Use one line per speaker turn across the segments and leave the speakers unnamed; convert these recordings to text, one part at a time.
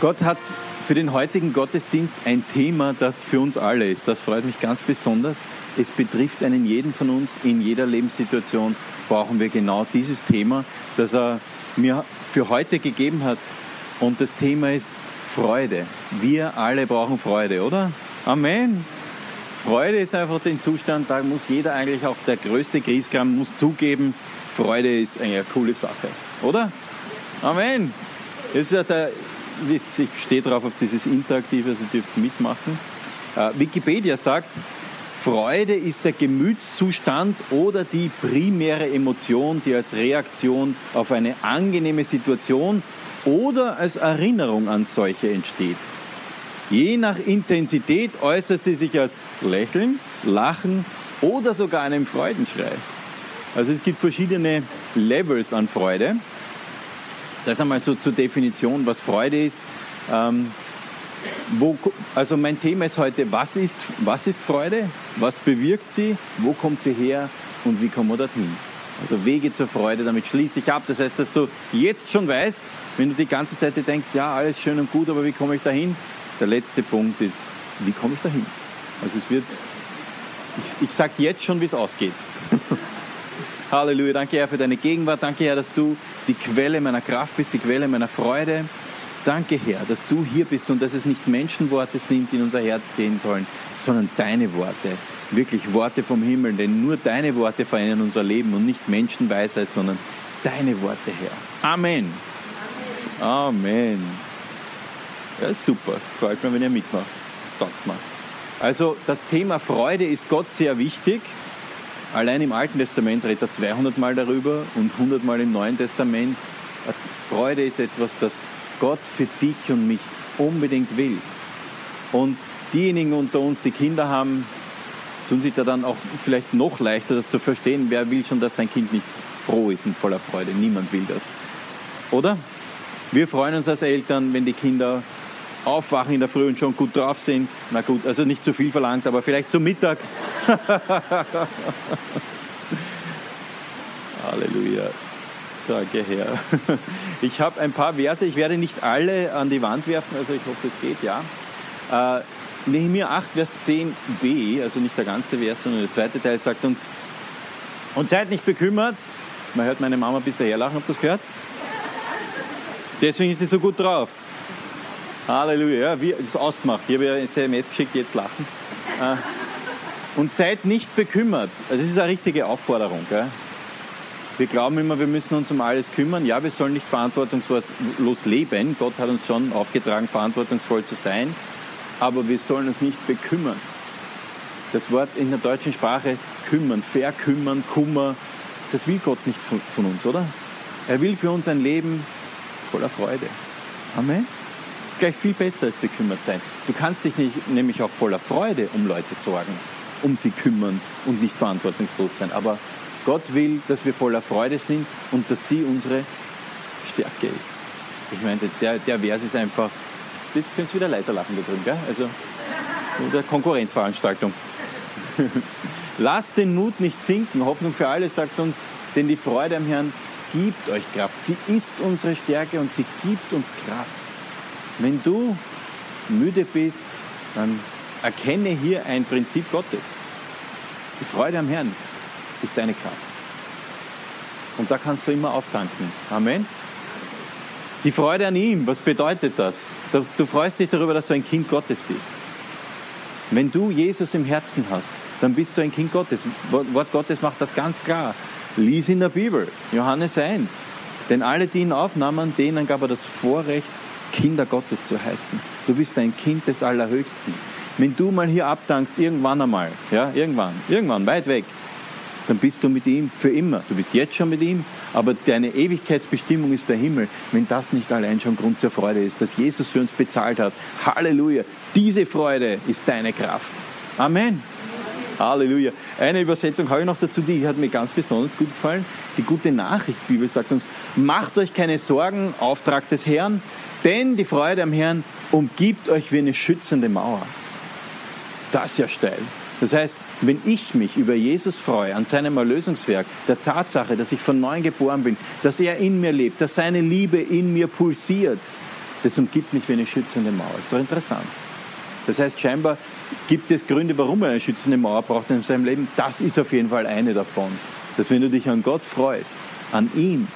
Gott hat für den heutigen Gottesdienst ein Thema, das für uns alle ist. Das freut mich ganz besonders. Es betrifft einen jeden von uns. In jeder Lebenssituation brauchen wir genau dieses Thema, das er mir für heute gegeben hat. Und das Thema ist Freude. Wir alle brauchen Freude, oder? Amen. Freude ist einfach den Zustand, da muss jeder eigentlich, auch der größte Griesgram, muss zugeben, Freude ist eine coole Sache, oder? Amen. Das ist ja der, ich stehe drauf auf dieses Interaktive, also dürft ihr mitmachen. Äh, Wikipedia sagt, Freude ist der Gemütszustand oder die primäre Emotion, die als Reaktion auf eine angenehme Situation oder als Erinnerung an solche entsteht. Je nach Intensität äußert sie sich als Lächeln, Lachen oder sogar einem Freudenschrei. Also es gibt verschiedene Levels an Freude. Das einmal so zur Definition, was Freude ist. Ähm, wo, also mein Thema ist heute, was ist, was ist Freude? Was bewirkt sie? Wo kommt sie her? Und wie kommen wir dorthin? Also Wege zur Freude, damit schließe ich ab. Das heißt, dass du jetzt schon weißt, wenn du die ganze Zeit denkst, ja, alles schön und gut, aber wie komme ich dahin? Der letzte Punkt ist, wie komme ich dahin? Also es wird, ich, ich sage jetzt schon, wie es ausgeht. Halleluja, danke Herr für deine Gegenwart, danke Herr, dass du die Quelle meiner Kraft bist, die Quelle meiner Freude. Danke Herr, dass du hier bist und dass es nicht Menschenworte sind, die in unser Herz gehen sollen, sondern deine Worte. Wirklich Worte vom Himmel, denn nur deine Worte verändern unser Leben und nicht Menschenweisheit, sondern deine Worte, Herr. Amen. Amen. Ja, super. Es freut mich, wenn ihr mitmacht. Das taugt. Also das Thema Freude ist Gott sehr wichtig. Allein im Alten Testament redet er 200 Mal darüber und 100 Mal im Neuen Testament. Freude ist etwas, das Gott für dich und mich unbedingt will. Und diejenigen unter uns, die Kinder haben, tun sich da dann auch vielleicht noch leichter, das zu verstehen. Wer will schon, dass sein Kind nicht froh ist und voller Freude? Niemand will das. Oder? Wir freuen uns als Eltern, wenn die Kinder aufwachen in der Früh und schon gut drauf sind. Na gut, also nicht zu viel verlangt, aber vielleicht zum Mittag. Halleluja. Danke, Herr. Ich habe ein paar Verse, ich werde nicht alle an die Wand werfen, also ich hoffe, es geht, ja. Äh, Nehemiah 8, Vers 10b, also nicht der ganze Vers, sondern der zweite Teil sagt uns, und seid nicht bekümmert, man hört meine Mama bis daher lachen, ihr das gehört? Deswegen ist sie so gut drauf. Halleluja, ja, wie, ist ausgemacht. Ich habe ja SMS geschickt, jetzt lachen. Äh, und seid nicht bekümmert. Also das ist eine richtige Aufforderung. Gell? Wir glauben immer, wir müssen uns um alles kümmern. Ja, wir sollen nicht verantwortungslos leben. Gott hat uns schon aufgetragen, verantwortungsvoll zu sein. Aber wir sollen uns nicht bekümmern. Das Wort in der deutschen Sprache kümmern, verkümmern, Kummer, das will Gott nicht von uns, oder? Er will für uns ein Leben voller Freude. Amen gleich viel besser als bekümmert sein. Du kannst dich nicht, nämlich auch voller Freude um Leute sorgen, um sie kümmern und nicht verantwortungslos sein. Aber Gott will, dass wir voller Freude sind und dass sie unsere Stärke ist. Ich meine, der, der Vers ist einfach, jetzt könnt ihr wieder leiser lachen da drin, gell? Also, der Konkurrenzveranstaltung. Lasst den Mut nicht sinken. Hoffnung für alle sagt uns, denn die Freude am Herrn gibt euch Kraft. Sie ist unsere Stärke und sie gibt uns Kraft. Wenn du müde bist, dann erkenne hier ein Prinzip Gottes. Die Freude am Herrn ist deine Kraft. Und da kannst du immer auftanken. Amen. Die Freude an ihm, was bedeutet das? Du freust dich darüber, dass du ein Kind Gottes bist. Wenn du Jesus im Herzen hast, dann bist du ein Kind Gottes. Wort Gottes macht das ganz klar. Lies in der Bibel, Johannes 1. Denn alle, die ihn aufnahmen, denen gab er das Vorrecht, Kinder Gottes zu heißen. Du bist ein Kind des Allerhöchsten. Wenn du mal hier abdankst, irgendwann einmal, ja, irgendwann, irgendwann, weit weg, dann bist du mit ihm für immer. Du bist jetzt schon mit ihm, aber deine Ewigkeitsbestimmung ist der Himmel. Wenn das nicht allein schon Grund zur Freude ist, dass Jesus für uns bezahlt hat. Halleluja. Diese Freude ist deine Kraft. Amen. Halleluja. Eine Übersetzung habe ich noch dazu, die hat mir ganz besonders gut gefallen. Die gute Nachricht Bibel sagt uns, macht euch keine Sorgen, Auftrag des Herrn, denn die Freude am Herrn umgibt euch wie eine schützende Mauer. Das ist ja steil. Das heißt, wenn ich mich über Jesus freue, an seinem Erlösungswerk, der Tatsache, dass ich von neuem geboren bin, dass er in mir lebt, dass seine Liebe in mir pulsiert, das umgibt mich wie eine schützende Mauer. Ist doch interessant. Das heißt, scheinbar gibt es Gründe, warum er eine schützende Mauer braucht in seinem Leben. Das ist auf jeden Fall eine davon. Dass wenn du dich an Gott freust, an ihm,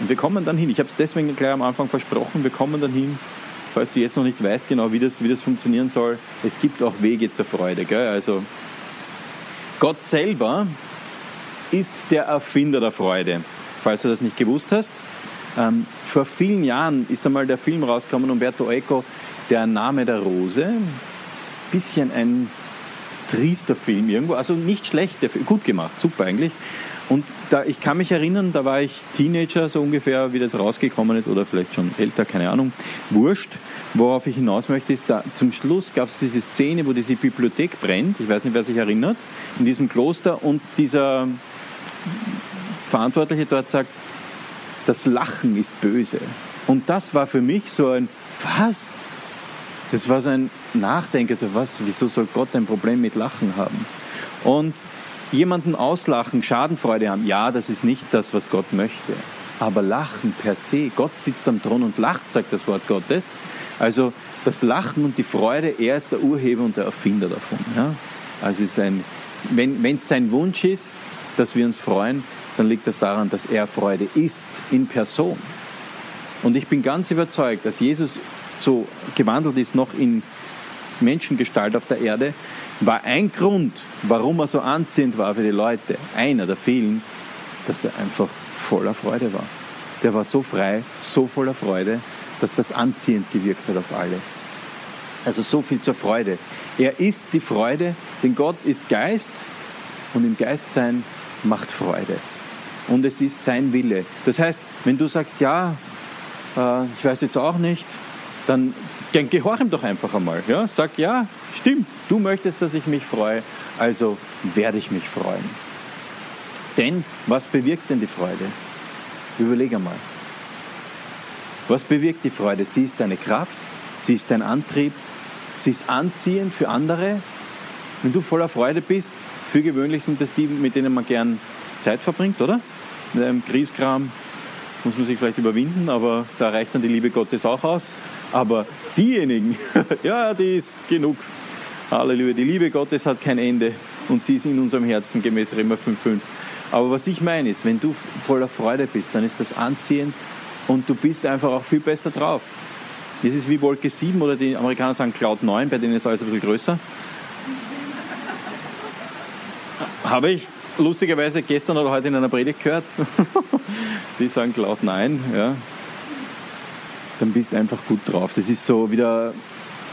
und wir kommen dann hin, ich habe es deswegen gleich am Anfang versprochen, wir kommen dann hin, falls du jetzt noch nicht weißt genau, wie das, wie das funktionieren soll, es gibt auch Wege zur Freude. Gell? Also Gott selber ist der Erfinder der Freude, falls du das nicht gewusst hast. Ähm, vor vielen Jahren ist einmal der Film rausgekommen, Umberto Eco, Der Name der Rose. Bisschen ein triester Film irgendwo, also nicht schlecht, gut gemacht, super eigentlich. Und da, ich kann mich erinnern, da war ich Teenager, so ungefähr, wie das rausgekommen ist, oder vielleicht schon älter, keine Ahnung, wurscht. Worauf ich hinaus möchte, ist, da zum Schluss gab es diese Szene, wo diese Bibliothek brennt, ich weiß nicht, wer sich erinnert, in diesem Kloster und dieser Verantwortliche dort sagt, das Lachen ist böse. Und das war für mich so ein, was? Das war so ein Nachdenken, so was, wieso soll Gott ein Problem mit Lachen haben? Und jemanden auslachen, Schadenfreude haben, ja, das ist nicht das, was Gott möchte. Aber Lachen per se, Gott sitzt am Thron und lacht, sagt das Wort Gottes. Also das Lachen und die Freude, er ist der Urheber und der Erfinder davon. Ja? Also ist ein, wenn es sein Wunsch ist, dass wir uns freuen, dann liegt das daran, dass er Freude ist in Person. Und ich bin ganz überzeugt, dass Jesus so gewandelt ist, noch in Menschengestalt auf der Erde, war ein Grund, warum er so anziehend war für die Leute, einer der vielen, dass er einfach voller Freude war. Der war so frei, so voller Freude, dass das anziehend gewirkt hat auf alle. Also so viel zur Freude. Er ist die Freude, denn Gott ist Geist und im Geistsein macht Freude. Und es ist sein Wille. Das heißt, wenn du sagst, ja, äh, ich weiß jetzt auch nicht, dann, dann gehorch ihm doch einfach einmal. Ja? Sag, ja, stimmt, du möchtest, dass ich mich freue, also werde ich mich freuen. Denn was bewirkt denn die Freude? Überleg einmal. Was bewirkt die Freude? Sie ist deine Kraft, sie ist dein Antrieb, sie ist anziehend für andere. Wenn du voller Freude bist, für gewöhnlich sind das die, mit denen man gern Zeit verbringt, oder? Mit einem Kriegskram muss man sich vielleicht überwinden, aber da reicht dann die Liebe Gottes auch aus. Aber diejenigen, ja, die ist genug. Halleluja, die Liebe Gottes hat kein Ende und sie ist in unserem Herzen gemäß Römer 5,5. Aber was ich meine ist, wenn du voller Freude bist, dann ist das anziehend und du bist einfach auch viel besser drauf. Das ist wie Wolke 7 oder die Amerikaner sagen Cloud 9, bei denen ist alles ein bisschen größer. Habe ich lustigerweise gestern oder heute in einer Predigt gehört. die sagen Cloud 9, ja dann bist du einfach gut drauf. Das ist so wieder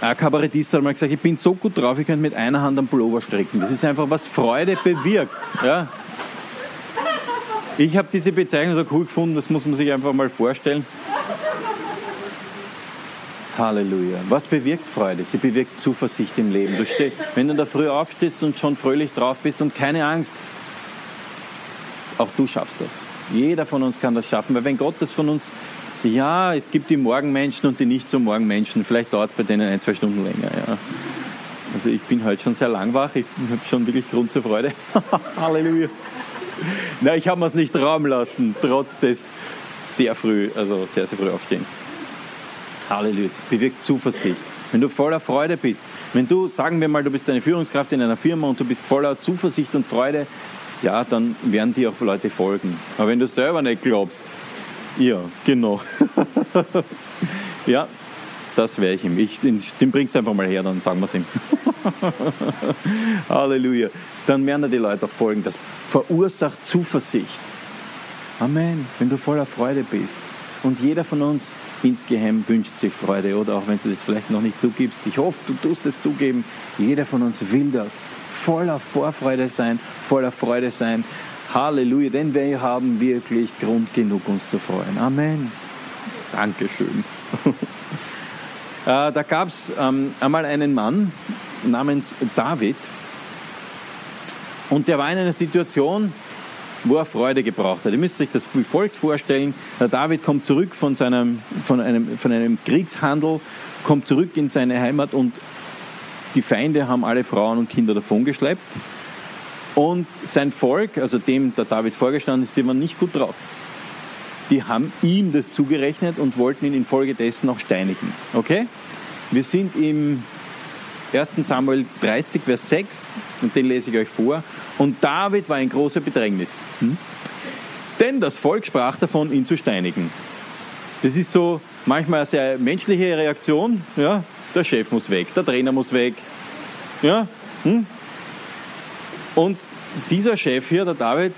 ein Kabarettist hat mal gesagt, ich bin so gut drauf, ich könnte mit einer Hand am Pullover strecken. Das ist einfach, was Freude bewirkt. Ja? Ich habe diese Bezeichnung so cool gefunden, das muss man sich einfach mal vorstellen. Halleluja. Was bewirkt Freude? Sie bewirkt Zuversicht im Leben. Du steh, wenn du da früh aufstehst und schon fröhlich drauf bist und keine Angst, auch du schaffst das. Jeder von uns kann das schaffen, weil wenn Gott das von uns ja, es gibt die Morgenmenschen und die nicht so Morgenmenschen. Vielleicht dauert es bei denen ein, zwei Stunden länger. Ja. Also ich bin heute schon sehr lang wach. Ich habe schon wirklich Grund zur Freude. Halleluja. Na, ich habe mir es nicht rauben lassen, trotz des sehr früh, also sehr, sehr früh Aufstehens. Halleluja. Es bewirkt Zuversicht. Wenn du voller Freude bist, wenn du, sagen wir mal, du bist eine Führungskraft in einer Firma und du bist voller Zuversicht und Freude, ja, dann werden dir auch Leute folgen. Aber wenn du selber nicht glaubst, ja, genau. ja, das wäre ich ihm. Ich, den, den bringst du einfach mal her, dann sagen wir es ihm. Halleluja. Dann werden die Leute auch folgen. Das verursacht Zuversicht. Amen. Wenn du voller Freude bist. Und jeder von uns insgeheim wünscht sich Freude, oder auch wenn du es vielleicht noch nicht zugibst. Ich hoffe, du tust es zugeben. Jeder von uns will das. Voller Vorfreude sein, voller Freude sein, Halleluja, denn wir haben wirklich Grund genug, uns zu freuen. Amen. Dankeschön. Äh, da gab es ähm, einmal einen Mann namens David und der war in einer Situation, wo er Freude gebraucht hat. Ihr müsst euch das wie folgt vorstellen. Der David kommt zurück von, seinem, von, einem, von einem Kriegshandel, kommt zurück in seine Heimat und die Feinde haben alle Frauen und Kinder davongeschleppt. Und sein Volk, also dem der David vorgestanden ist, die waren nicht gut drauf. die haben ihm das zugerechnet und wollten ihn infolgedessen auch steinigen. Okay? Wir sind im 1. Samuel 30, Vers 6 und den lese ich euch vor. Und David war in großer Bedrängnis. Hm? Denn das Volk sprach davon, ihn zu steinigen. Das ist so manchmal eine sehr menschliche Reaktion. Ja? Der Chef muss weg, der Trainer muss weg. Ja? Hm? Und dieser Chef hier, der David,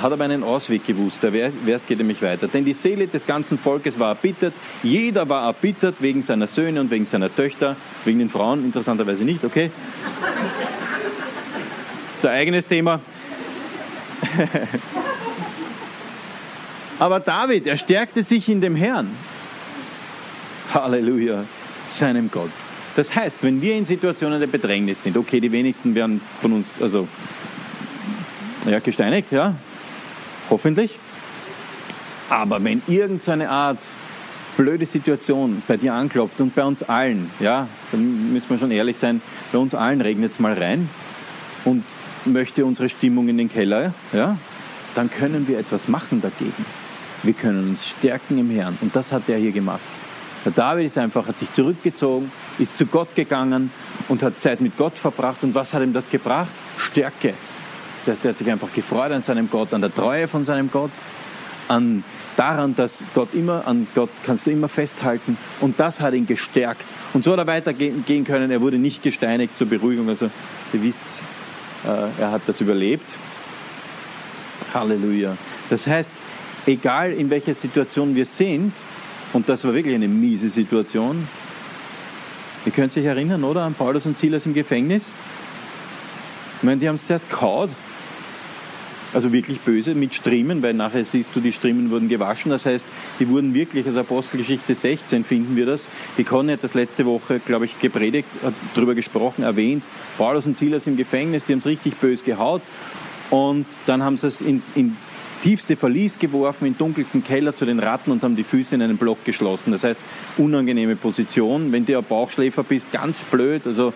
hat aber einen Ausweg gewusst. Der Vers geht nämlich weiter. Denn die Seele des ganzen Volkes war erbittert. Jeder war erbittert wegen seiner Söhne und wegen seiner Töchter. Wegen den Frauen interessanterweise nicht, okay? Das ist ein eigenes Thema. aber David, er stärkte sich in dem Herrn. Halleluja, seinem Gott. Das heißt, wenn wir in Situationen der Bedrängnis sind, okay, die wenigsten werden von uns, also ja, gesteinigt, ja, hoffentlich. Aber wenn irgendeine Art blöde Situation bei dir anklopft und bei uns allen, ja, dann müssen wir schon ehrlich sein, bei uns allen regnet es mal rein und möchte unsere Stimmung in den Keller, ja, dann können wir etwas machen dagegen. Wir können uns stärken im Herrn und das hat er hier gemacht. Der David ist einfach, hat sich zurückgezogen, ist zu Gott gegangen und hat Zeit mit Gott verbracht. Und was hat ihm das gebracht? Stärke. Das heißt, er hat sich einfach gefreut an seinem Gott, an der Treue von seinem Gott, an daran, dass Gott immer, an Gott kannst du immer festhalten. Und das hat ihn gestärkt. Und so hat er weitergehen können. Er wurde nicht gesteinigt zur Beruhigung. Also, ihr wisst, äh, er hat das überlebt. Halleluja. Das heißt, egal in welcher Situation wir sind, und das war wirklich eine miese Situation, ihr könnt sich erinnern, oder? An Paulus und Silas im Gefängnis. Ich meine, die haben es zuerst kaut also wirklich böse, mit Striemen, weil nachher siehst du, die Striemen wurden gewaschen. Das heißt, die wurden wirklich, also Apostelgeschichte 16 finden wir das. Die Conny hat das letzte Woche, glaube ich, gepredigt, hat darüber gesprochen, erwähnt. Paulus und Silas im Gefängnis, die haben es richtig böse gehaut. Und dann haben sie es ins, ins tiefste Verlies geworfen, in dunkelsten Keller zu den Ratten und haben die Füße in einen Block geschlossen. Das heißt, unangenehme Position. Wenn du ein Bauchschläfer bist, ganz blöd. Also,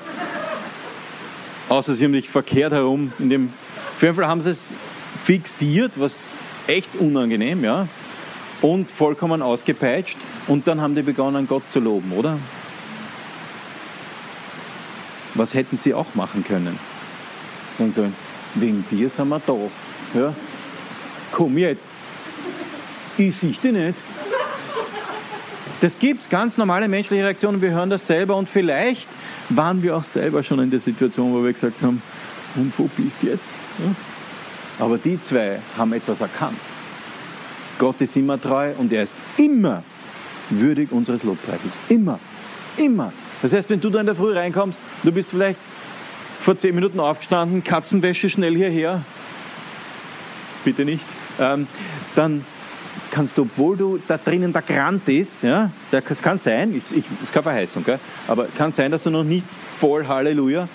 außer sie haben dich verkehrt herum. In dem, auf jeden Fall haben sie es fixiert, was echt unangenehm, ja, und vollkommen ausgepeitscht. Und dann haben die begonnen, Gott zu loben, oder? Was hätten sie auch machen können? Und so, wegen dir sind wir da. Ja? Komm jetzt. Ich sehe dich nicht. Das gibt es, ganz normale menschliche Reaktionen. Wir hören das selber und vielleicht waren wir auch selber schon in der Situation, wo wir gesagt haben, und wo bist jetzt? Aber die zwei haben etwas erkannt. Gott ist immer treu und er ist immer würdig unseres Lobpreises. Immer. Immer. Das heißt, wenn du da in der Früh reinkommst, du bist vielleicht vor zehn Minuten aufgestanden, Katzenwäsche schnell hierher, bitte nicht, ähm, dann kannst du, obwohl du da drinnen der Grant ist, ja, das kann sein, ist, ich, ist keine Verheißung, gell, aber kann sein, dass du noch nicht voll Halleluja,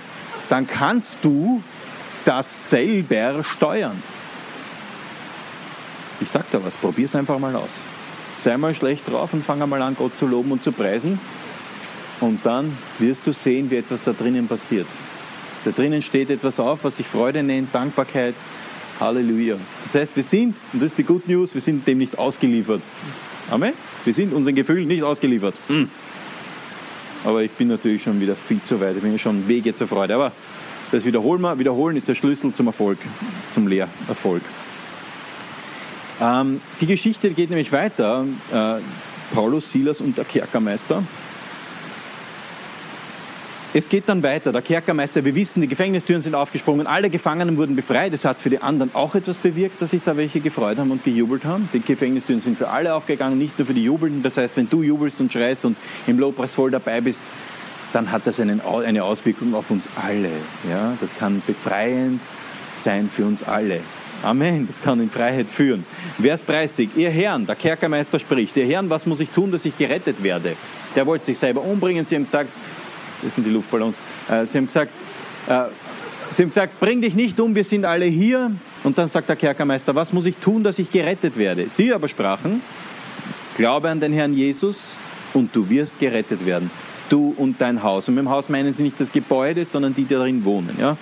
dann kannst du das selber steuern. Ich sag da was, probier es einfach mal aus. Sei mal schlecht drauf und fang mal an, Gott zu loben und zu preisen. Und dann wirst du sehen, wie etwas da drinnen passiert. Da drinnen steht etwas auf, was sich Freude nennt, Dankbarkeit. Halleluja. Das heißt, wir sind, und das ist die Good News, wir sind dem nicht ausgeliefert. Amen? Wir sind unseren Gefühlen nicht ausgeliefert. Hm. Aber ich bin natürlich schon wieder viel zu weit. Ich bin ja schon Wege zur Freude. Aber das wiederholen wir. Wiederholen ist der Schlüssel zum Erfolg, zum Lehrerfolg. Ähm, die Geschichte geht nämlich weiter. Äh, Paulus, Silas und der Kerkermeister. Es geht dann weiter. Der Kerkermeister, wir wissen, die Gefängnistüren sind aufgesprungen, alle Gefangenen wurden befreit. Es hat für die anderen auch etwas bewirkt, dass sich da welche gefreut haben und gejubelt haben. Die Gefängnistüren sind für alle aufgegangen, nicht nur für die Jubelnden. Das heißt, wenn du jubelst und schreist und im Lobpreis voll dabei bist, dann hat das einen, eine Auswirkung auf uns alle. Ja? Das kann befreiend sein für uns alle. Amen. Das kann in Freiheit führen. Vers 30. Ihr Herrn, der Kerkermeister spricht, ihr Herrn, was muss ich tun, dass ich gerettet werde? Der wollte sich selber umbringen. Sie haben gesagt, das sind die Luftballons, äh, sie haben gesagt, äh, sie haben gesagt, bring dich nicht um, wir sind alle hier. Und dann sagt der Kerkermeister, was muss ich tun, dass ich gerettet werde? Sie aber sprachen, glaube an den Herrn Jesus und du wirst gerettet werden du und dein Haus. Und mit dem Haus meinen sie nicht das Gebäude, sondern die, die darin wohnen. Ja?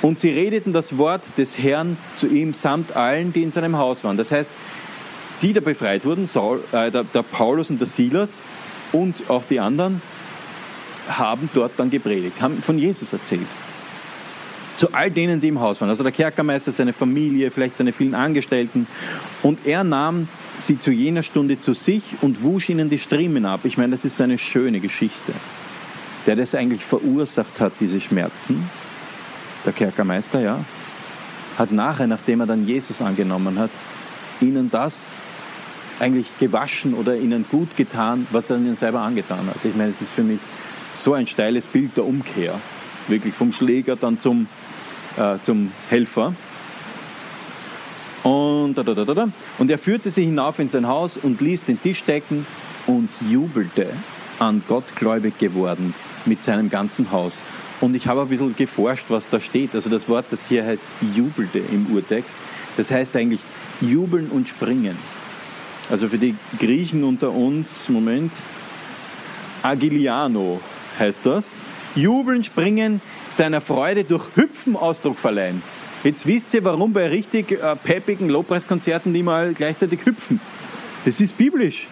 Und sie redeten das Wort des Herrn zu ihm samt allen, die in seinem Haus waren. Das heißt, die da befreit wurden, Saul, äh, der, der Paulus und der Silas und auch die anderen, haben dort dann gepredigt, haben von Jesus erzählt. Zu all denen, die im Haus waren. Also der Kerkermeister, seine Familie, vielleicht seine vielen Angestellten. Und er nahm sie zu jener Stunde zu sich und wusch ihnen die Striemen ab. Ich meine, das ist eine schöne Geschichte. Der das eigentlich verursacht hat, diese Schmerzen, der Kerkermeister, ja, hat nachher, nachdem er dann Jesus angenommen hat, ihnen das eigentlich gewaschen oder ihnen gut getan, was er ihnen selber angetan hat. Ich meine, es ist für mich so ein steiles Bild der Umkehr. Wirklich vom Schläger dann zum, äh, zum Helfer. Und, da, da, da, da. und er führte sie hinauf in sein Haus und ließ den Tisch decken und jubelte an Gott gläubig geworden mit seinem ganzen Haus. Und ich habe ein bisschen geforscht, was da steht. Also das Wort, das hier heißt jubelte im Urtext, das heißt eigentlich jubeln und springen. Also für die Griechen unter uns, Moment, Agiliano heißt das. Jubeln, springen, seiner Freude durch Hüpfen Ausdruck verleihen. Jetzt wisst ihr, warum bei richtig äh, peppigen Lobpreiskonzerten die mal gleichzeitig hüpfen. Das ist biblisch.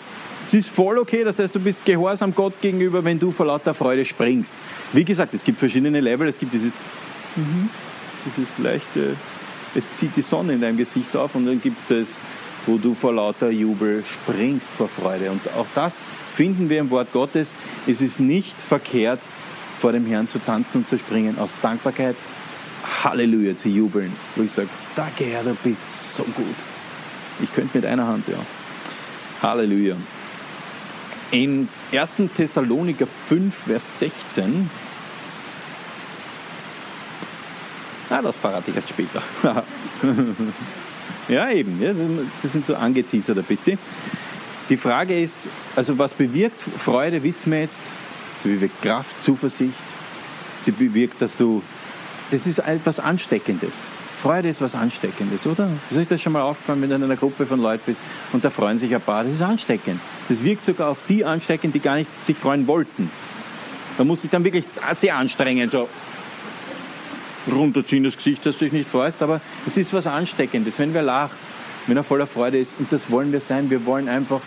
Es ist voll okay, das heißt, du bist gehorsam Gott gegenüber, wenn du vor lauter Freude springst. Wie gesagt, es gibt verschiedene Level, es gibt dieses, mhm, dieses leichte, es zieht die Sonne in deinem Gesicht auf und dann gibt es das, wo du vor lauter Jubel springst vor Freude. Und auch das finden wir im Wort Gottes. Es ist nicht verkehrt, vor dem Herrn zu tanzen und zu springen, aus Dankbarkeit, Halleluja zu jubeln, wo ich sage, danke Herr, du bist so gut. Ich könnte mit einer Hand, ja. Halleluja. In 1. Thessaloniker 5, Vers 16, ah, das verrate ich erst später. ja, eben, ja, das sind so angeteasert ein bisschen. Die Frage ist, also was bewirkt Freude, wissen wir jetzt. Sie bewirkt Kraft, Zuversicht. Sie bewirkt, dass du, das ist etwas Ansteckendes. Freude ist was Ansteckendes, oder? Ist euch das schon mal aufgefallen, wenn du in einer Gruppe von Leuten bist und da freuen sich ein paar? Das ist ansteckend. Das wirkt sogar auf die ansteckend, die gar nicht sich freuen wollten. Da muss ich dann wirklich sehr anstrengen, so runterziehen das Gesicht, dass du dich nicht freust, aber es ist was Ansteckendes, wenn wer lacht, wenn er voller Freude ist. Und das wollen wir sein. Wir wollen einfach,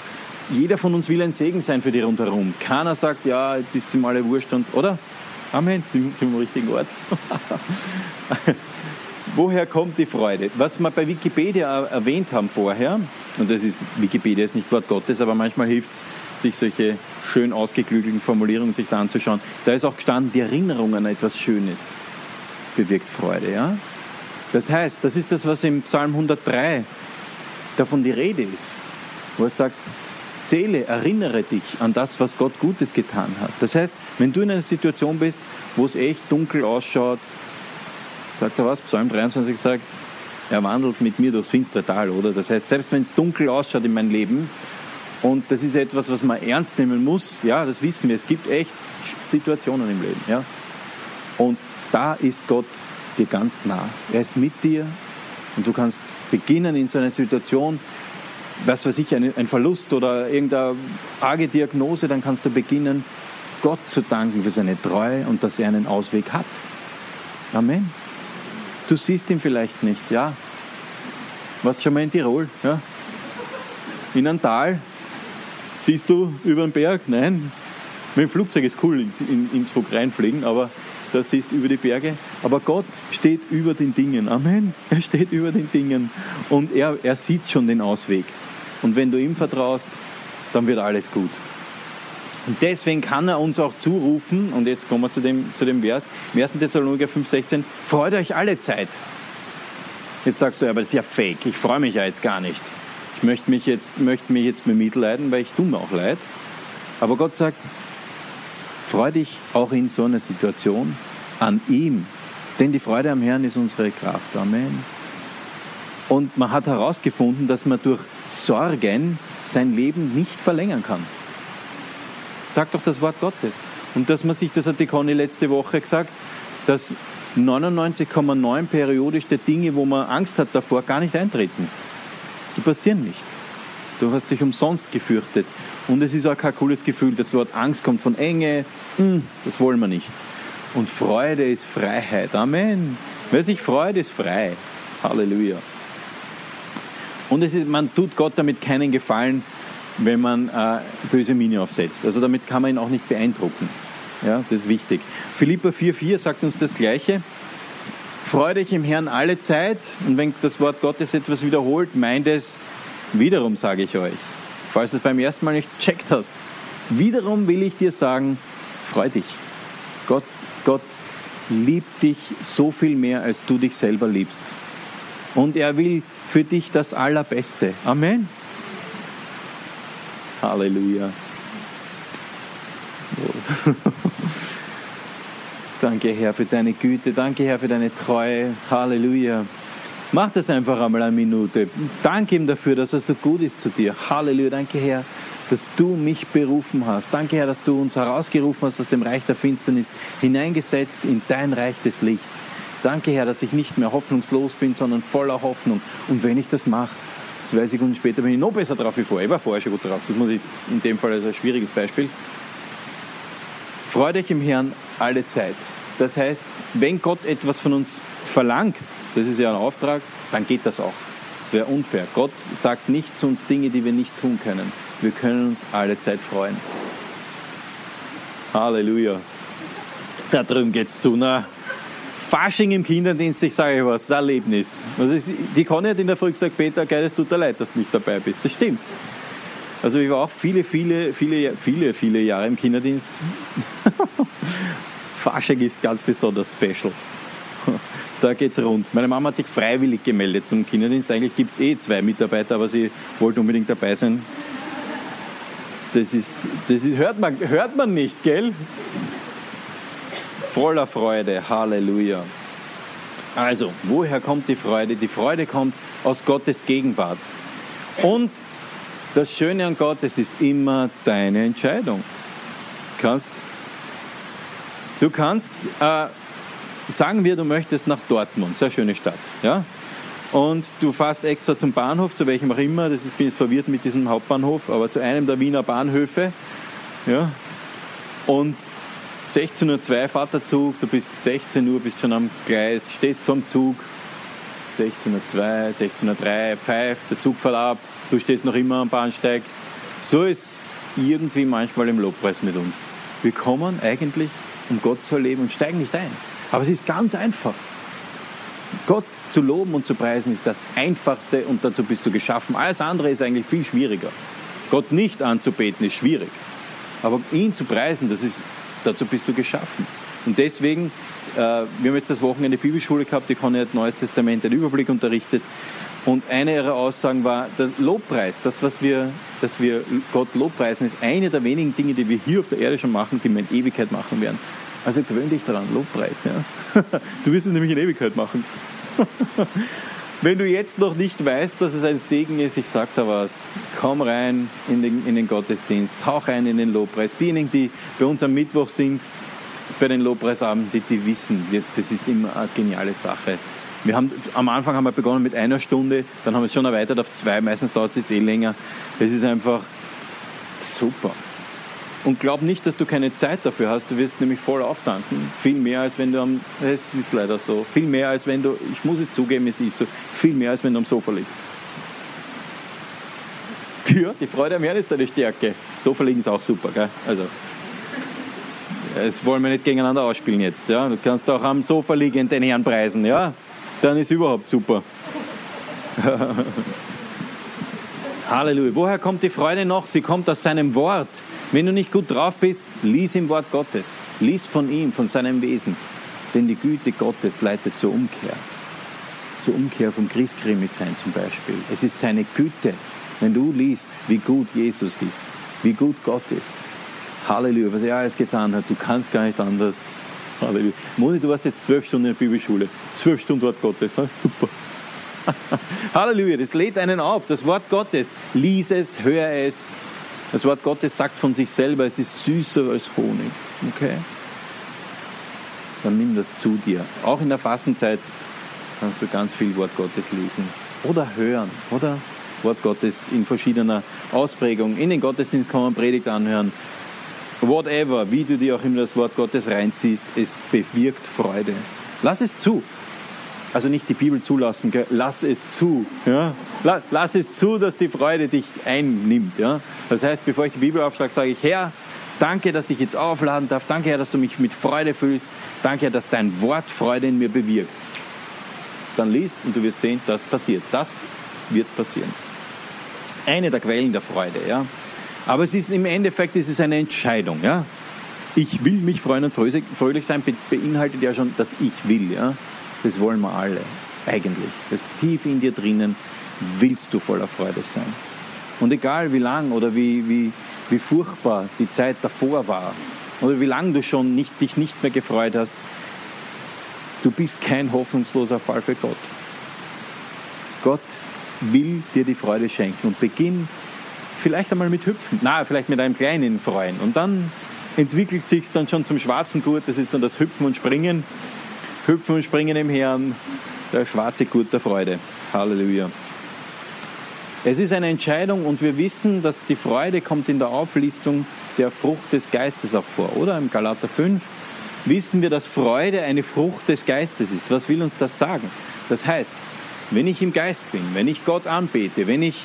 jeder von uns will ein Segen sein für die rundherum. Keiner sagt, ja, das sind alle wurscht und, oder? Amen, sind, sind wir im richtigen Ort. Woher kommt die Freude? Was wir bei Wikipedia erwähnt haben vorher, und das ist, Wikipedia ist nicht Wort Gottes, aber manchmal hilft es, sich solche schön ausgeklügelten Formulierungen sich da anzuschauen. Da ist auch gestanden, die Erinnerung an etwas Schönes bewirkt Freude. Ja? Das heißt, das ist das, was im Psalm 103 davon die Rede ist, wo er sagt, Seele, erinnere dich an das, was Gott Gutes getan hat. Das heißt, wenn du in einer Situation bist, wo es echt dunkel ausschaut, sagt er was, Psalm 23 sagt, er wandelt mit mir durchs finstere Tal, oder? Das heißt, selbst wenn es dunkel ausschaut in meinem Leben, und das ist etwas, was man ernst nehmen muss, ja, das wissen wir, es gibt echt Situationen im Leben, ja. Und da ist Gott dir ganz nah. Er ist mit dir und du kannst beginnen in so einer Situation, was weiß ich, ein, Verlust oder irgendeine arge Diagnose, dann kannst du beginnen, Gott zu danken für seine Treue und dass er einen Ausweg hat. Amen. Du siehst ihn vielleicht nicht, ja. Warst schon mal in Tirol, ja? In einem Tal siehst du über den Berg? Nein. Mit dem Flugzeug ist cool, in Innsbruck reinfliegen, aber da siehst du über die Berge. Aber Gott steht über den Dingen. Amen. Er steht über den Dingen. Und er, er sieht schon den Ausweg. Und wenn du ihm vertraust, dann wird alles gut. Und deswegen kann er uns auch zurufen, und jetzt kommen wir zu dem, zu dem Vers, im 1. Thessaloniker 5,16, freut euch alle Zeit. Jetzt sagst du, ja, aber das ist ja fake, ich freue mich ja jetzt gar nicht. Ich möchte mich jetzt, möchte mich jetzt bemitleiden, weil ich tue mir auch leid. Aber Gott sagt, Freu dich auch in so einer Situation an ihm, denn die Freude am Herrn ist unsere Kraft. Amen. Und man hat herausgefunden, dass man durch Sorgen sein Leben nicht verlängern kann. Sagt doch das Wort Gottes. Und dass man sich, das hat die Conny letzte Woche gesagt, dass 99,9 periodisch der Dinge, wo man Angst hat davor, gar nicht eintreten. Die passieren nicht. Du hast dich umsonst gefürchtet. Und es ist auch kein cooles Gefühl. Das Wort Angst kommt von Enge. Hm, das wollen wir nicht. Und Freude ist Freiheit. Amen. Wer sich freut, ist frei. Halleluja. Und es ist, man tut Gott damit keinen Gefallen, wenn man äh, böse Miene aufsetzt. Also damit kann man ihn auch nicht beeindrucken. Ja, das ist wichtig. Philippa 4,4 sagt uns das Gleiche. Freue dich im Herrn alle Zeit. Und wenn das Wort Gottes etwas wiederholt, meint es, wiederum sage ich euch, falls du es beim ersten Mal nicht checkt hast, wiederum will ich dir sagen, freu dich. Gott, Gott liebt dich so viel mehr, als du dich selber liebst. Und er will für dich das Allerbeste. Amen. Halleluja. Danke, Herr, für deine Güte. Danke, Herr, für deine Treue. Halleluja. Mach das einfach einmal eine Minute. Danke ihm dafür, dass er so gut ist zu dir. Halleluja. Danke, Herr, dass du mich berufen hast. Danke, Herr, dass du uns herausgerufen hast aus dem Reich der Finsternis, hineingesetzt in dein Reich des Lichts. Danke, Herr, dass ich nicht mehr hoffnungslos bin, sondern voller Hoffnung. Und wenn ich das mache, zwei Sekunden später bin ich noch besser drauf wie vorher. Ich war vorher schon gut drauf. Das muss ich in dem Fall als ein schwieriges Beispiel. Freue dich im Herrn alle Zeit. Das heißt, wenn Gott etwas von uns verlangt, das ist ja ein Auftrag, dann geht das auch. Das wäre unfair. Gott sagt nicht zu uns Dinge, die wir nicht tun können. Wir können uns alle Zeit freuen. Halleluja. Da drüben geht's zu. Na, Fasching im Kinderdienst, ich sage was, das Erlebnis. Ist, die Conny hat in der Früh gesagt, Peter, geil, es tut dir leid, dass du nicht dabei bist. Das stimmt. Also ich war auch viele, viele, viele, viele, viele Jahre im Kinderdienst. Fasching ist ganz besonders special. Da geht's rund. Meine Mama hat sich freiwillig gemeldet zum Kinderdienst. Eigentlich gibt es eh zwei Mitarbeiter, aber sie wollte unbedingt dabei sein. Das ist, das ist, hört, man, hört man nicht, gell? Voller Freude, Halleluja. Also, woher kommt die Freude? Die Freude kommt aus Gottes Gegenwart. Und das Schöne an Gott, es ist immer deine Entscheidung. Du kannst, du kannst äh, sagen wir, du möchtest nach Dortmund, sehr schöne Stadt, ja? Und du fährst extra zum Bahnhof, zu welchem auch immer, das ist, bin jetzt verwirrt mit diesem Hauptbahnhof, aber zu einem der Wiener Bahnhöfe. Ja? Und 16.02 Uhr fährt der Zug, du bist 16 Uhr, bist schon am Gleis, stehst vorm Zug, 16.02 Uhr, 16.03 Uhr, pfeift, der Zug fährt ab, du stehst noch immer am Bahnsteig. So ist irgendwie manchmal im Lobpreis mit uns. Wir kommen eigentlich, um Gott zu erleben und steigen nicht ein. Aber es ist ganz einfach. Gott zu loben und zu preisen ist das Einfachste und dazu bist du geschaffen. Alles andere ist eigentlich viel schwieriger. Gott nicht anzubeten ist schwierig. Aber ihn zu preisen, das ist, dazu bist du geschaffen. Und deswegen, äh, wir haben jetzt das Wochenende Bibelschule gehabt, die Conny hat Neues Testament den Überblick unterrichtet. Und eine ihrer Aussagen war, der Lobpreis, das, was wir, dass wir Gott lobpreisen, ist eine der wenigen Dinge, die wir hier auf der Erde schon machen, die wir in Ewigkeit machen werden. Also gewöhn dich daran, Lobpreis. Ja? Du wirst es nämlich in Ewigkeit machen. Wenn du jetzt noch nicht weißt, dass es ein Segen ist, ich sag da was, komm rein in den, in den Gottesdienst, tauch ein in den Lobpreis. Diejenigen, die bei uns am Mittwoch sind, bei den Lobpreisabenden, die, die wissen, das ist immer eine geniale Sache. Wir haben, am Anfang haben wir begonnen mit einer Stunde, dann haben wir es schon erweitert auf zwei, meistens dauert es jetzt eh länger. Das ist einfach super. Und glaub nicht, dass du keine Zeit dafür hast. Du wirst nämlich voll auftanken. Viel mehr als wenn du am, es ist leider so, viel mehr als wenn du, ich muss es zugeben, es ist so, viel mehr als wenn du am Sofa liegst. Ja, die Freude am Herrn ist deine Stärke. Sofa liegen ist auch super, gell? Also, das wollen wir nicht gegeneinander ausspielen jetzt, ja? Du kannst auch am Sofa liegen den Herrn preisen, ja? Dann ist überhaupt super. Halleluja. Woher kommt die Freude noch? Sie kommt aus seinem Wort. Wenn du nicht gut drauf bist, lies im Wort Gottes. Lies von ihm, von seinem Wesen. Denn die Güte Gottes leitet zur Umkehr. Zur Umkehr vom sein zum Beispiel. Es ist seine Güte. Wenn du liest, wie gut Jesus ist, wie gut Gott ist. Halleluja, was er alles getan hat. Du kannst gar nicht anders. Halleluja. Moni, du warst jetzt zwölf Stunden in der Bibelschule. Zwölf Stunden Wort Gottes. Super. Halleluja, das lädt einen auf. Das Wort Gottes. Lies es, hör es, das Wort Gottes sagt von sich selber, es ist süßer als Honig. Okay? Dann nimm das zu dir. Auch in der Fastenzeit kannst du ganz viel Wort Gottes lesen. Oder hören. Oder Wort Gottes in verschiedener Ausprägung. In den Gottesdienst man Predigt anhören. Whatever, wie du dir auch immer das Wort Gottes reinziehst, es bewirkt Freude. Lass es zu. Also nicht die Bibel zulassen, gell? lass es zu. Ja? lass es zu, dass die Freude dich einnimmt. Ja? Das heißt, bevor ich die Bibel aufschlage, sage ich, Herr, danke, dass ich jetzt aufladen darf. Danke, Herr, dass du mich mit Freude fühlst. Danke, Herr, dass dein Wort Freude in mir bewirkt. Dann lies und du wirst sehen, das passiert. Das wird passieren. Eine der Quellen der Freude. Ja? Aber es ist im Endeffekt ist es eine Entscheidung. Ja? Ich will mich freuen und fröhlich sein, beinhaltet ja schon, dass ich will. Ja? Das wollen wir alle, eigentlich. Das tief in dir drinnen willst du voller Freude sein. Und egal wie lang oder wie, wie, wie furchtbar die Zeit davor war oder wie lange du schon nicht, dich nicht mehr gefreut hast, du bist kein hoffnungsloser Fall für Gott. Gott will dir die Freude schenken und beginn vielleicht einmal mit Hüpfen, na, vielleicht mit einem kleinen Freuen und dann entwickelt sich dann schon zum schwarzen Gurt, das ist dann das Hüpfen und Springen. Hüpfen und Springen im Herrn, der schwarze Gurt der Freude. Halleluja. Es ist eine Entscheidung und wir wissen, dass die Freude kommt in der Auflistung der Frucht des Geistes auch vor, oder? Im Galater 5 wissen wir, dass Freude eine Frucht des Geistes ist. Was will uns das sagen? Das heißt, wenn ich im Geist bin, wenn ich Gott anbete, wenn ich,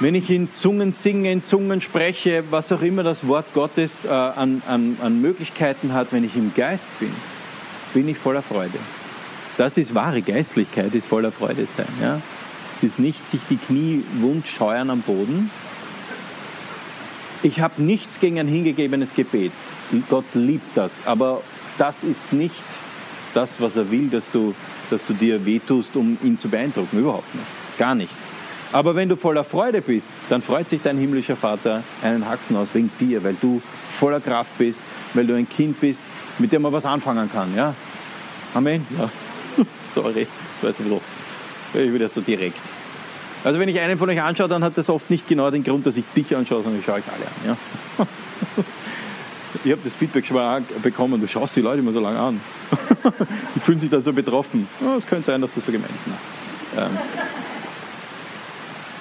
wenn ich in Zungen singe, in Zungen spreche, was auch immer das Wort Gottes äh, an, an, an Möglichkeiten hat, wenn ich im Geist bin, bin ich voller Freude. Das ist wahre Geistlichkeit, ist voller Freude sein. Ja? Ist nicht sich die Knie wund scheuern am Boden. Ich habe nichts gegen ein hingegebenes Gebet. Gott liebt das, aber das ist nicht das, was er will, dass du, dass du dir wehtust, um ihn zu beeindrucken. Überhaupt nicht. Gar nicht. Aber wenn du voller Freude bist, dann freut sich dein himmlischer Vater einen Haxen aus wegen dir, weil du voller Kraft bist, weil du ein Kind bist, mit dem man was anfangen kann. Ja? Amen. Ja. Sorry, das war jetzt ein ich wieder so direkt. Also wenn ich einen von euch anschaue, dann hat das oft nicht genau den Grund, dass ich dich anschaue, sondern ich schaue euch alle an. Ja? Ich habe das Feedback schon mal bekommen, du schaust die Leute immer so lange an und fühlen sich dann so betroffen. Oh, es könnte sein, dass das so gemeint ist. Ähm.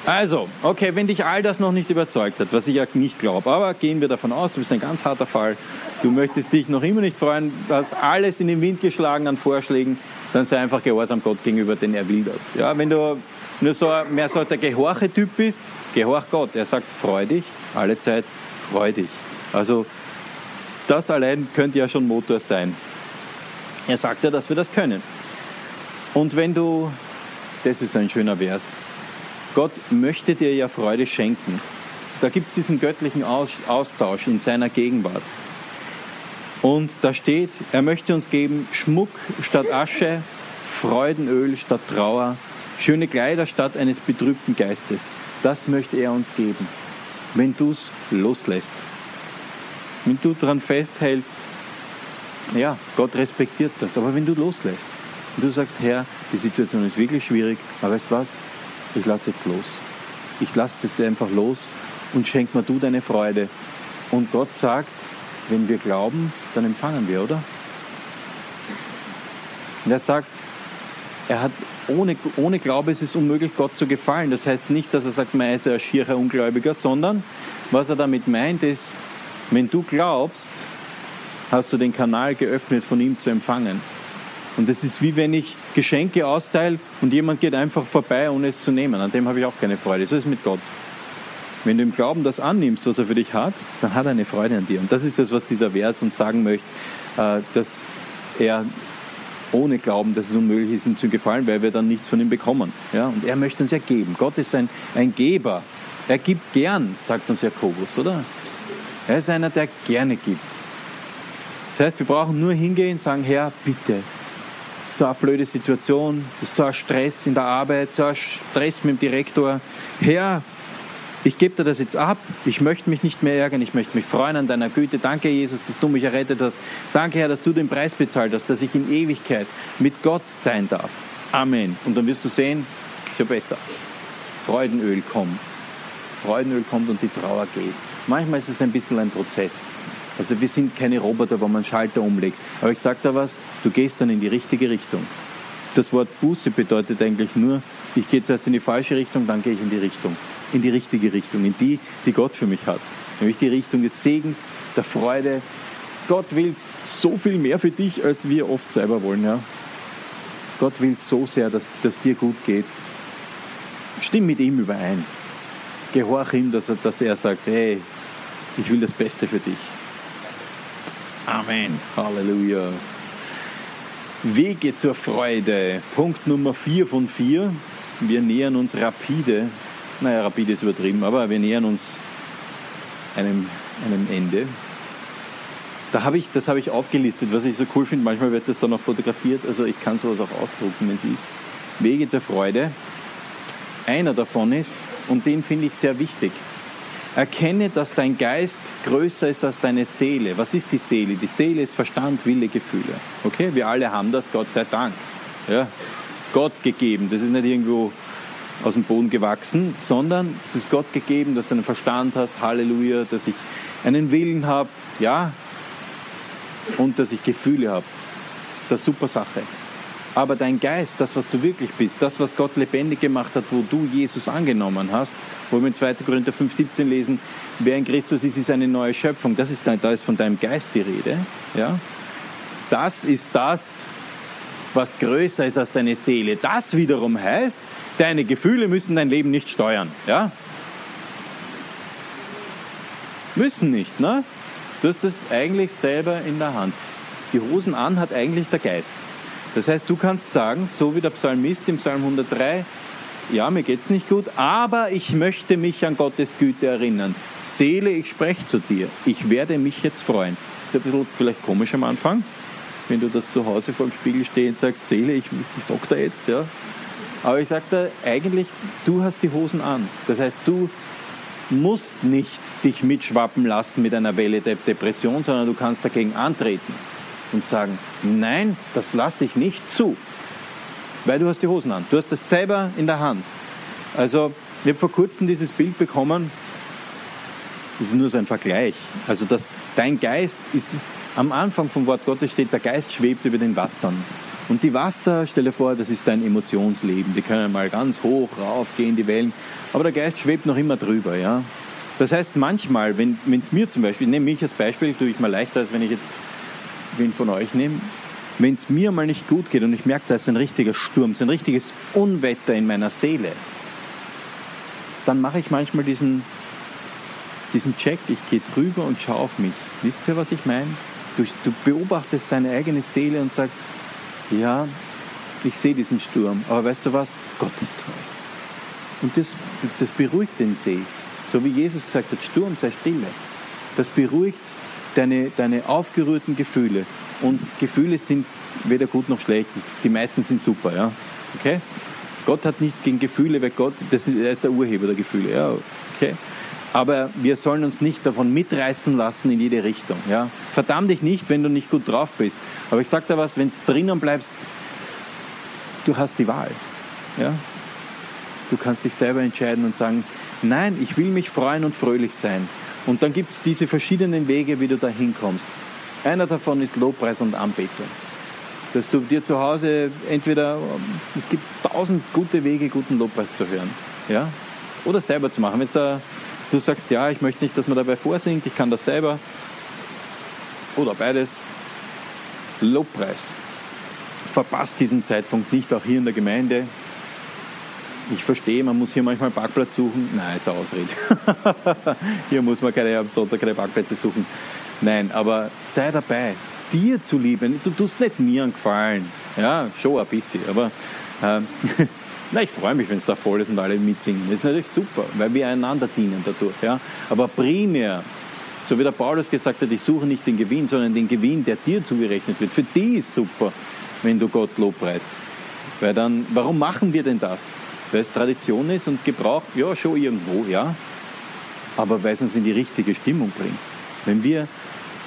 Also, okay, wenn dich all das noch nicht überzeugt hat, was ich ja nicht glaube, aber gehen wir davon aus, du bist ein ganz harter Fall, du möchtest dich noch immer nicht freuen, du hast alles in den Wind geschlagen an Vorschlägen, dann sei einfach gehorsam Gott gegenüber, denn er will das. Ja, wenn du nur so mehr so der Gehorche-Typ bist, gehorch Gott. Er sagt, freu dich, alle Zeit, freu dich. Also das allein könnte ja schon Motor sein. Er sagt ja, dass wir das können. Und wenn du, das ist ein schöner Vers, Gott möchte dir ja Freude schenken. Da gibt es diesen göttlichen Austausch in seiner Gegenwart. Und da steht, er möchte uns geben Schmuck statt Asche, Freudenöl statt Trauer, Schöne Kleider statt eines betrübten Geistes. Das möchte er uns geben, wenn du es loslässt. Wenn du daran festhältst, ja, Gott respektiert das. Aber wenn du loslässt und du sagst, Herr, die Situation ist wirklich schwierig, aber weißt was? Ich lasse jetzt los. Ich lasse das einfach los und schenk mir du deine Freude. Und Gott sagt, wenn wir glauben, dann empfangen wir, oder? Und er sagt, er hat ohne, ohne Glaube ist es unmöglich, Gott zu gefallen. Das heißt nicht, dass er sagt, man ist ein schierer Ungläubiger, sondern was er damit meint ist, wenn du glaubst, hast du den Kanal geöffnet, von ihm zu empfangen. Und das ist wie wenn ich Geschenke austeile und jemand geht einfach vorbei, ohne es zu nehmen. An dem habe ich auch keine Freude. So ist es mit Gott. Wenn du im Glauben das annimmst, was er für dich hat, dann hat er eine Freude an dir. Und das ist das, was dieser Vers uns sagen möchte, äh, dass er ohne Glauben, dass es unmöglich ist, ihm zu gefallen, weil wir dann nichts von ihm bekommen. Ja? Und er möchte uns ja geben. Gott ist ein, ein Geber. Er gibt gern, sagt uns Jakobus, oder? Er ist einer, der gerne gibt. Das heißt, wir brauchen nur hingehen und sagen, Herr, bitte, so eine blöde Situation, so ein Stress in der Arbeit, so ein Stress mit dem Direktor. Herr, ich gebe dir das jetzt ab, ich möchte mich nicht mehr ärgern, ich möchte mich freuen an deiner Güte. Danke, Jesus, dass du mich errettet hast. Danke, Herr, dass du den Preis bezahlt hast, dass ich in Ewigkeit mit Gott sein darf. Amen. Und dann wirst du sehen, so besser. Freudenöl kommt. Freudenöl kommt und die Trauer geht. Manchmal ist es ein bisschen ein Prozess. Also wir sind keine Roboter, wo man Schalter umlegt. Aber ich sage da was, du gehst dann in die richtige Richtung. Das Wort Buße bedeutet eigentlich nur, ich gehe zuerst in die falsche Richtung, dann gehe ich in die Richtung in die richtige Richtung, in die, die Gott für mich hat. Nämlich die Richtung des Segens, der Freude. Gott will so viel mehr für dich, als wir oft selber wollen. Ja? Gott will so sehr, dass, dass dir gut geht. stimm mit ihm überein. Gehorch ihm, dass er, dass er sagt, hey, ich will das Beste für dich. Amen. Halleluja. Wege zur Freude. Punkt Nummer 4 von 4. Wir nähern uns rapide. Naja, rapide ist übertrieben, aber wir nähern uns einem, einem Ende. Da habe ich, das habe ich aufgelistet, was ich so cool finde. Manchmal wird das dann noch fotografiert, also ich kann sowas auch ausdrucken, wenn es ist. Wege zur Freude. Einer davon ist, und den finde ich sehr wichtig, Erkenne, dass dein Geist größer ist als deine Seele. Was ist die Seele? Die Seele ist Verstand, Wille, Gefühle. Okay? Wir alle haben das, Gott sei Dank. Ja? Gott gegeben. Das ist nicht irgendwo aus dem Boden gewachsen, sondern es ist Gott gegeben, dass du einen Verstand hast, Halleluja, dass ich einen Willen habe, ja, und dass ich Gefühle habe. Das ist eine super Sache. Aber dein Geist, das, was du wirklich bist, das, was Gott lebendig gemacht hat, wo du Jesus angenommen hast, wo wir in 2. Korinther 5,17 lesen, wer in Christus ist, ist eine neue Schöpfung. Das ist, da ist von deinem Geist die Rede. Ja? Das ist das, was größer ist als deine Seele. Das wiederum heißt, deine Gefühle müssen dein Leben nicht steuern. Ja? Müssen nicht, ne? Du hast es eigentlich selber in der Hand. Die Hosen an hat eigentlich der Geist. Das heißt, du kannst sagen, so wie der Psalmist im Psalm 103, ja, mir geht es nicht gut, aber ich möchte mich an Gottes Güte erinnern. Seele, ich spreche zu dir. Ich werde mich jetzt freuen. Ist ein bisschen vielleicht komisch am Anfang, wenn du das zu Hause vor dem Spiegel stehst und sagst, Seele, ich, ich sag da jetzt, ja. Aber ich sage da eigentlich, du hast die Hosen an. Das heißt, du musst nicht dich mitschwappen lassen mit einer Welle der Depression, sondern du kannst dagegen antreten und sagen, nein, das lasse ich nicht zu, weil du hast die Hosen an. Du hast das selber in der Hand. Also, ich habe vor kurzem dieses Bild bekommen, das ist nur so ein Vergleich. Also, dass dein Geist ist, am Anfang vom Wort Gottes steht, der Geist schwebt über den Wassern. Und die Wasser, stell dir vor, das ist dein Emotionsleben. Die können mal ganz hoch rauf gehen, die Wellen. Aber der Geist schwebt noch immer drüber, ja. Das heißt, manchmal, wenn es mir zum Beispiel, nehme mich als Beispiel, tue ich mal leichter, als wenn ich jetzt wen von euch nehme, wenn es mir mal nicht gut geht und ich merke, da ist ein richtiger Sturm, ein richtiges Unwetter in meiner Seele, dann mache ich manchmal diesen, diesen Check, ich gehe drüber und schaue auf mich. Wisst ihr, was ich meine? Du, du beobachtest deine eigene Seele und sagst, ja, ich sehe diesen Sturm, aber weißt du was? Gott ist treu. Und das, das beruhigt den See. So wie Jesus gesagt hat, Sturm sei stille. Das beruhigt deine, deine aufgerührten Gefühle. Und Gefühle sind weder gut noch schlecht. Die meisten sind super, ja. Okay? Gott hat nichts gegen Gefühle, weil Gott, das ist, er ist der Urheber der Gefühle, ja. Okay? Aber wir sollen uns nicht davon mitreißen lassen in jede Richtung, ja. Verdamm dich nicht, wenn du nicht gut drauf bist. Aber ich sag dir was, wenn du drinnen bleibst, du hast die Wahl, ja. Du kannst dich selber entscheiden und sagen, nein, ich will mich freuen und fröhlich sein. Und dann gibt es diese verschiedenen Wege, wie du da hinkommst. Einer davon ist Lobpreis und Anbetung. Dass du dir zu Hause entweder, es gibt tausend gute Wege, guten Lobpreis zu hören. Ja? Oder selber zu machen. Wenn du sagst, ja, ich möchte nicht, dass man dabei vorsingt, ich kann das selber. Oder beides. Lobpreis. Verpasst diesen Zeitpunkt nicht, auch hier in der Gemeinde. Ich verstehe, man muss hier manchmal einen Parkplatz suchen. Nein, ist eine Ausrede. hier muss man keine, am Sonntag keine Parkplätze suchen. Nein, aber sei dabei. Dir zu lieben. Du tust nicht mir einen Gefallen. Ja, schon ein bisschen. Aber ähm, na, ich freue mich, wenn es da voll ist und alle mitsingen. Das ist natürlich super, weil wir einander dienen dadurch. Ja? Aber primär, so wie der Paulus gesagt hat, ich suche nicht den Gewinn, sondern den Gewinn, der dir zugerechnet wird. Für die ist super, wenn du Gott lobpreist. Weil dann, warum machen wir denn das? weil es Tradition ist und Gebrauch, ja, schon irgendwo, ja, aber weil es uns in die richtige Stimmung bringt. Wenn wir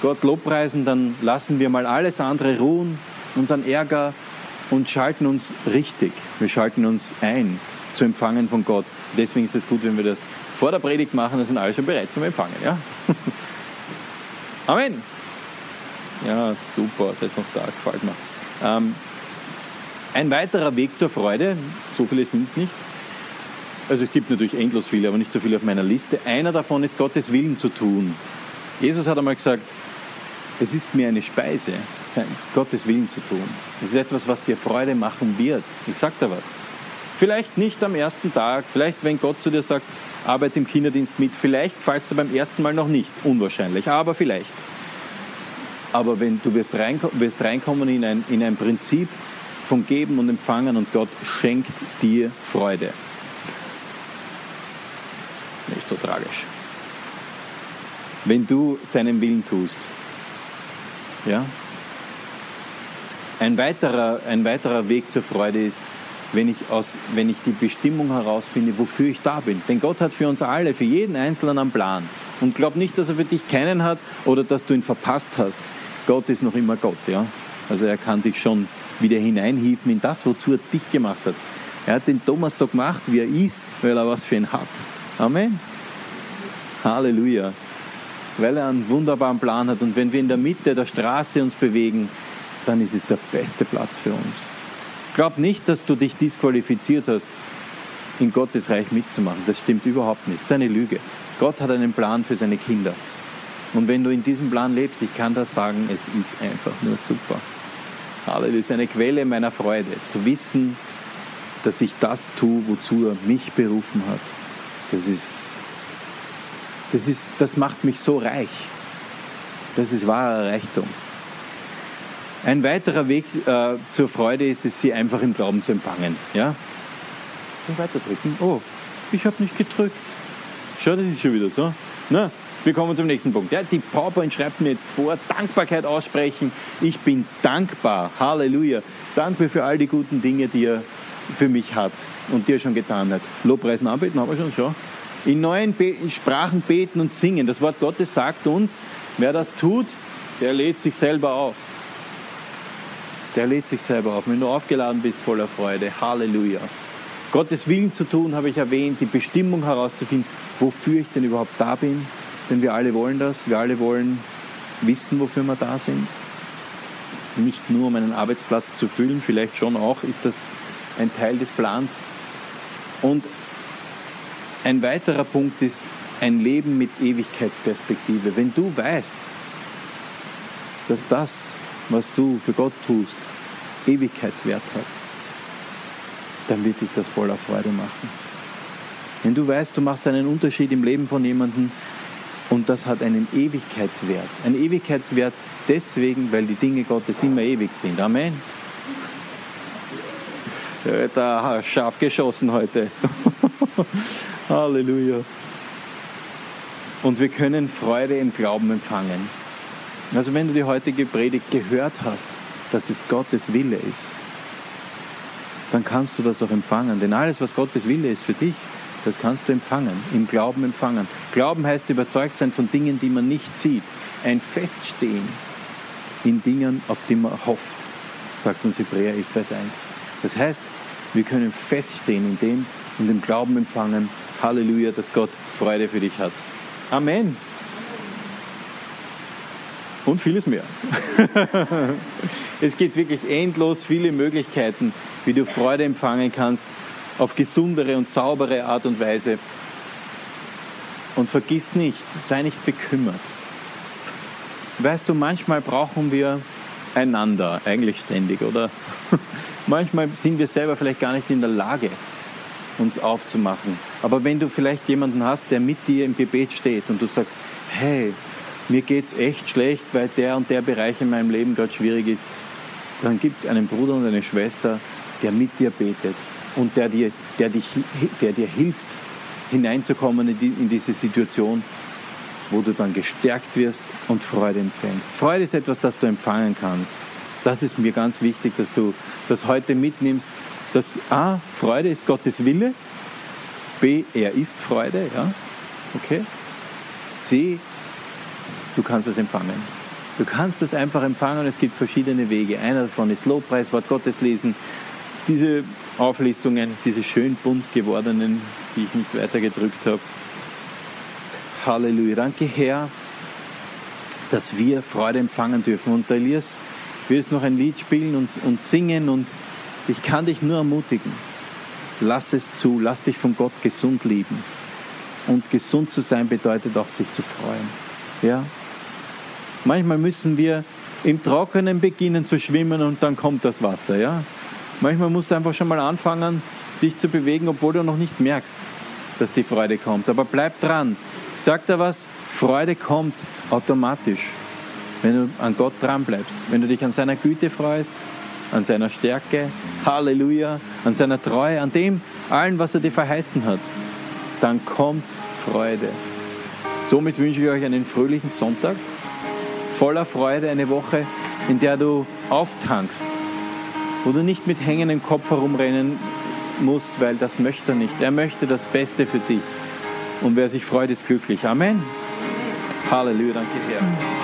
Gott lobpreisen, dann lassen wir mal alles andere ruhen, unseren Ärger und schalten uns richtig. Wir schalten uns ein zu empfangen von Gott. Deswegen ist es gut, wenn wir das vor der Predigt machen, dann sind alle schon bereit zum Empfangen. Ja? Amen. Ja, super, seid noch da, gefällt mir. Ähm, ein weiterer Weg zur Freude, so viele sind es nicht. Also es gibt natürlich endlos viele, aber nicht so viele auf meiner Liste. Einer davon ist Gottes Willen zu tun. Jesus hat einmal gesagt, es ist mir eine Speise, Gottes Willen zu tun. Es ist etwas, was dir Freude machen wird. Ich sage da was. Vielleicht nicht am ersten Tag, vielleicht wenn Gott zu dir sagt, arbeite im Kinderdienst mit, vielleicht fallst du beim ersten Mal noch nicht, unwahrscheinlich, aber vielleicht. Aber wenn du wirst, reinko wirst reinkommen in ein, in ein Prinzip von Geben und Empfangen und Gott schenkt dir Freude. Nicht so tragisch. Wenn du seinen Willen tust. Ja? Ein weiterer, ein weiterer Weg zur Freude ist, wenn ich, aus, wenn ich die Bestimmung herausfinde, wofür ich da bin. Denn Gott hat für uns alle, für jeden Einzelnen einen Plan. Und glaub nicht, dass er für dich keinen hat oder dass du ihn verpasst hast. Gott ist noch immer Gott, ja. Also er kann dich schon wieder hineinhieven in das, wozu er dich gemacht hat. Er hat den Thomas so gemacht, wie er ist, weil er was für ihn hat. Amen. Halleluja. Weil er einen wunderbaren Plan hat. Und wenn wir in der Mitte der Straße uns bewegen, dann ist es der beste Platz für uns. Glaub nicht, dass du dich disqualifiziert hast, in Gottes Reich mitzumachen. Das stimmt überhaupt nicht. Das ist eine Lüge. Gott hat einen Plan für seine Kinder. Und wenn du in diesem Plan lebst, ich kann das sagen, es ist einfach nur super. Halleluja, ist eine Quelle meiner Freude, zu wissen, dass ich das tue, wozu er mich berufen hat. Das ist, das ist, das macht mich so reich. Das ist wahrer Reichtum. Ein weiterer Weg äh, zur Freude ist es, sie einfach im Glauben zu empfangen. Ja? Und weiter drücken. Oh, ich habe nicht gedrückt. Schau, das ist schon wieder so. Na, wir kommen zum nächsten Punkt. Ja, die PowerPoint schreibt mir jetzt vor, Dankbarkeit aussprechen. Ich bin dankbar. Halleluja. Danke für all die guten Dinge, die er für mich hat und die er schon getan hat. Lobpreisen, anbeten haben wir schon, schon. In neuen Be Sprachen beten und singen. Das Wort Gottes sagt uns, wer das tut, der lädt sich selber auf der lädt sich selber auf. Wenn du aufgeladen bist voller Freude, Halleluja. Gottes Willen zu tun, habe ich erwähnt, die Bestimmung herauszufinden, wofür ich denn überhaupt da bin. Denn wir alle wollen das, wir alle wollen wissen, wofür wir da sind. Nicht nur, um einen Arbeitsplatz zu füllen, vielleicht schon auch, ist das ein Teil des Plans. Und ein weiterer Punkt ist ein Leben mit Ewigkeitsperspektive. Wenn du weißt, dass das, was du für Gott tust, Ewigkeitswert hat, dann wird dich das voller Freude machen. Wenn du weißt, du machst einen Unterschied im Leben von jemandem und das hat einen Ewigkeitswert. Ein Ewigkeitswert deswegen, weil die Dinge Gottes immer ewig sind. Amen. Da scharf geschossen heute. Halleluja. Und wir können Freude im Glauben empfangen. Also wenn du die heutige Predigt gehört hast, dass es Gottes Wille ist, dann kannst du das auch empfangen. Denn alles, was Gottes Wille ist für dich, das kannst du empfangen, im Glauben empfangen. Glauben heißt überzeugt sein von Dingen, die man nicht sieht. Ein Feststehen in Dingen, auf die man hofft, sagt uns Hebräer 11, Vers 1. Das heißt, wir können feststehen in dem und im Glauben empfangen, Halleluja, dass Gott Freude für dich hat. Amen und vieles mehr. es gibt wirklich endlos viele Möglichkeiten, wie du Freude empfangen kannst, auf gesundere und saubere Art und Weise. Und vergiss nicht, sei nicht bekümmert. Weißt du, manchmal brauchen wir einander, eigentlich ständig, oder? manchmal sind wir selber vielleicht gar nicht in der Lage, uns aufzumachen. Aber wenn du vielleicht jemanden hast, der mit dir im Gebet steht und du sagst, hey, mir geht es echt schlecht, weil der und der Bereich in meinem Leben gerade schwierig ist, dann gibt es einen Bruder und eine Schwester, der mit dir betet und der dir, der dich, der dir hilft, hineinzukommen in, die, in diese Situation, wo du dann gestärkt wirst und Freude empfängst. Freude ist etwas, das du empfangen kannst. Das ist mir ganz wichtig, dass du das heute mitnimmst. Dass A, Freude ist Gottes Wille. B, er ist Freude. Ja? Okay? C, du kannst es empfangen. Du kannst es einfach empfangen und es gibt verschiedene Wege. Einer davon ist Lobpreis, Wort Gottes lesen, diese Auflistungen, diese schön bunt gewordenen, die ich nicht weiter gedrückt habe. Halleluja. Danke, Herr, dass wir Freude empfangen dürfen. Und Elias will jetzt noch ein Lied spielen und, und singen und ich kann dich nur ermutigen. Lass es zu, lass dich von Gott gesund lieben. Und gesund zu sein bedeutet auch, sich zu freuen. Ja, Manchmal müssen wir im Trockenen beginnen zu schwimmen und dann kommt das Wasser. Ja? Manchmal musst du einfach schon mal anfangen, dich zu bewegen, obwohl du noch nicht merkst, dass die Freude kommt. Aber bleib dran. Sagt er was? Freude kommt automatisch, wenn du an Gott dran bleibst, wenn du dich an seiner Güte freust, an seiner Stärke, Halleluja, an seiner Treue, an dem allen, was er dir verheißen hat, dann kommt Freude. Somit wünsche ich euch einen fröhlichen Sonntag, voller Freude, eine Woche, in der du auftankst, wo du nicht mit hängendem Kopf herumrennen musst, weil das möchte er nicht. Er möchte das Beste für dich. Und wer sich freut, ist glücklich. Amen. Halleluja, danke Herr.